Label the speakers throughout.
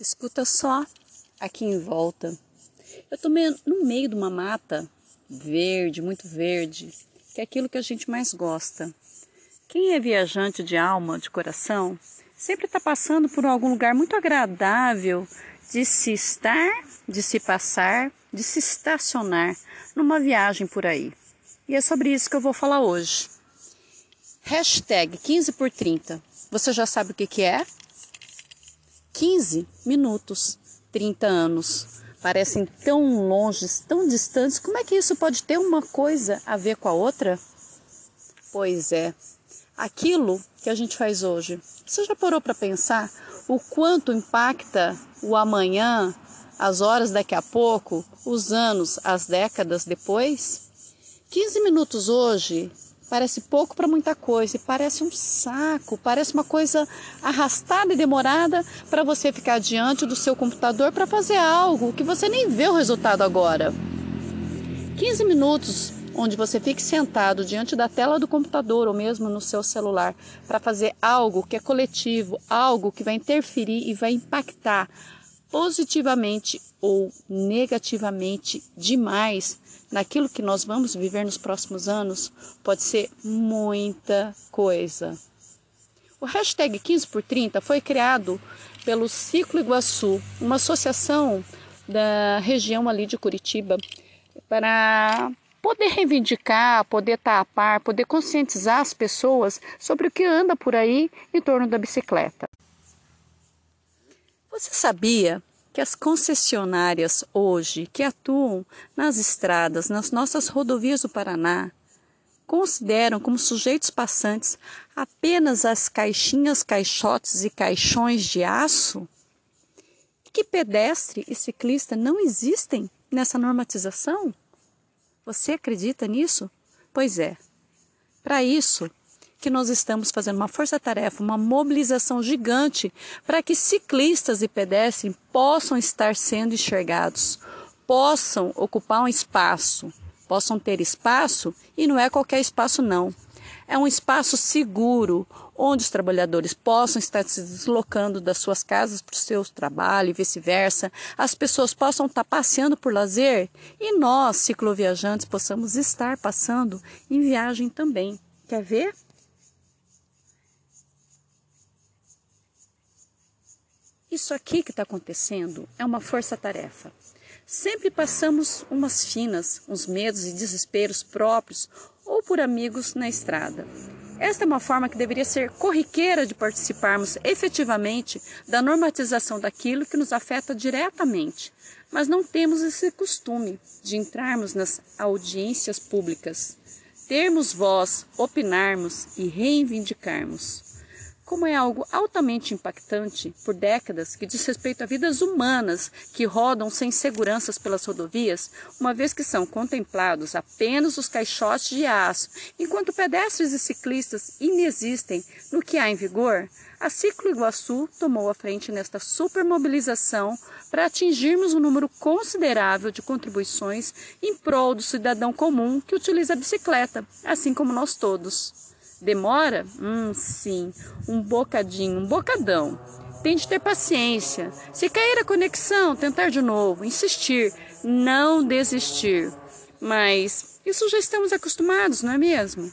Speaker 1: Escuta só aqui em volta. Eu tô no meio de uma mata verde, muito verde, que é aquilo que a gente mais gosta. Quem é viajante de alma, de coração, sempre está passando por algum lugar muito agradável de se estar, de se passar, de se estacionar numa viagem por aí. E é sobre isso que eu vou falar hoje. Hashtag 15 por 30. Você já sabe o que, que é? 15 minutos, 30 anos. Parecem tão longe, tão distantes. Como é que isso pode ter uma coisa a ver com a outra? Pois é, aquilo que a gente faz hoje. Você já parou para pensar o quanto impacta o amanhã, as horas daqui a pouco, os anos, as décadas depois? 15 minutos hoje Parece pouco para muita coisa e parece um saco, parece uma coisa arrastada e demorada para você ficar diante do seu computador para fazer algo que você nem vê o resultado agora. 15 minutos onde você fique sentado diante da tela do computador ou mesmo no seu celular para fazer algo que é coletivo, algo que vai interferir e vai impactar positivamente ou negativamente demais naquilo que nós vamos viver nos próximos anos, pode ser muita coisa. O hashtag 15 por 30 foi criado pelo Ciclo Iguaçu, uma associação da região ali de Curitiba, para poder reivindicar, poder estar a par, poder conscientizar as pessoas sobre o que anda por aí em torno da bicicleta. Você sabia que as concessionárias hoje que atuam nas estradas, nas nossas rodovias do Paraná, consideram como sujeitos passantes apenas as caixinhas, caixotes e caixões de aço? Que pedestre e ciclista não existem nessa normatização? Você acredita nisso? Pois é. Para isso, que nós estamos fazendo uma força-tarefa, uma mobilização gigante para que ciclistas e pedestres possam estar sendo enxergados, possam ocupar um espaço, possam ter espaço e não é qualquer espaço não. É um espaço seguro, onde os trabalhadores possam estar se deslocando das suas casas para o seu trabalho e vice-versa, as pessoas possam estar passeando por lazer e nós, cicloviajantes, possamos estar passando em viagem também. Quer ver? Isso aqui que está acontecendo é uma força-tarefa. Sempre passamos umas finas, uns medos e desesperos próprios ou por amigos na estrada. Esta é uma forma que deveria ser corriqueira de participarmos efetivamente da normatização daquilo que nos afeta diretamente, mas não temos esse costume de entrarmos nas audiências públicas, termos voz, opinarmos e reivindicarmos como é algo altamente impactante por décadas que diz respeito a vidas humanas que rodam sem seguranças pelas rodovias, uma vez que são contemplados apenas os caixotes de aço, enquanto pedestres e ciclistas inexistem no que há em vigor, a Ciclo Iguaçu tomou a frente nesta supermobilização para atingirmos um número considerável de contribuições em prol do cidadão comum que utiliza a bicicleta, assim como nós todos. Demora? Hum, sim, um bocadinho, um bocadão. Tente ter paciência. Se cair a conexão, tentar de novo, insistir, não desistir. Mas isso já estamos acostumados, não é mesmo?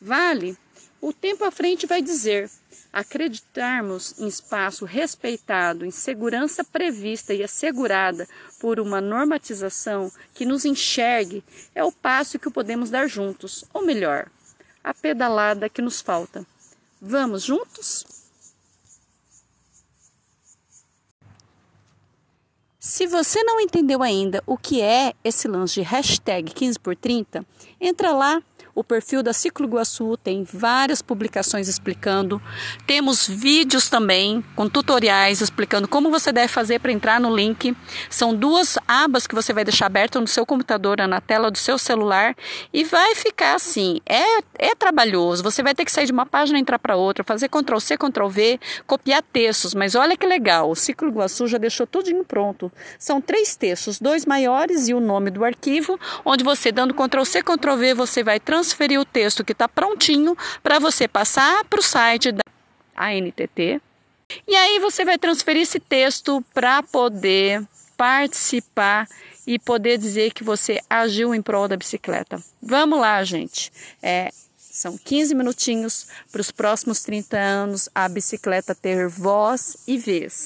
Speaker 1: Vale? O tempo à frente vai dizer. Acreditarmos em espaço respeitado, em segurança prevista e assegurada por uma normatização que nos enxergue é o passo que podemos dar juntos, ou melhor, a pedalada que nos falta. Vamos juntos? Se você não entendeu ainda o que é esse lance de hashtag 15 por 30, entra lá o perfil da Ciclo Iguaçu tem várias publicações explicando. Temos vídeos também com tutoriais explicando como você deve fazer para entrar no link. São duas abas que você vai deixar abertas no seu computador, na tela do seu celular e vai ficar assim. É, é trabalhoso. Você vai ter que sair de uma página e entrar para outra, fazer Ctrl C, Ctrl V, copiar textos. Mas olha que legal, o Ciclo Iguaçu já deixou tudo pronto. São três textos, dois maiores e o nome do arquivo, onde você dando Ctrl C, Ctrl V, você vai transformar transferir o texto que está prontinho para você passar para o site da ANTT E aí você vai transferir esse texto para poder participar e poder dizer que você agiu em prol da bicicleta. Vamos lá, gente. É, são 15 minutinhos para os próximos 30 anos a bicicleta ter voz e vez.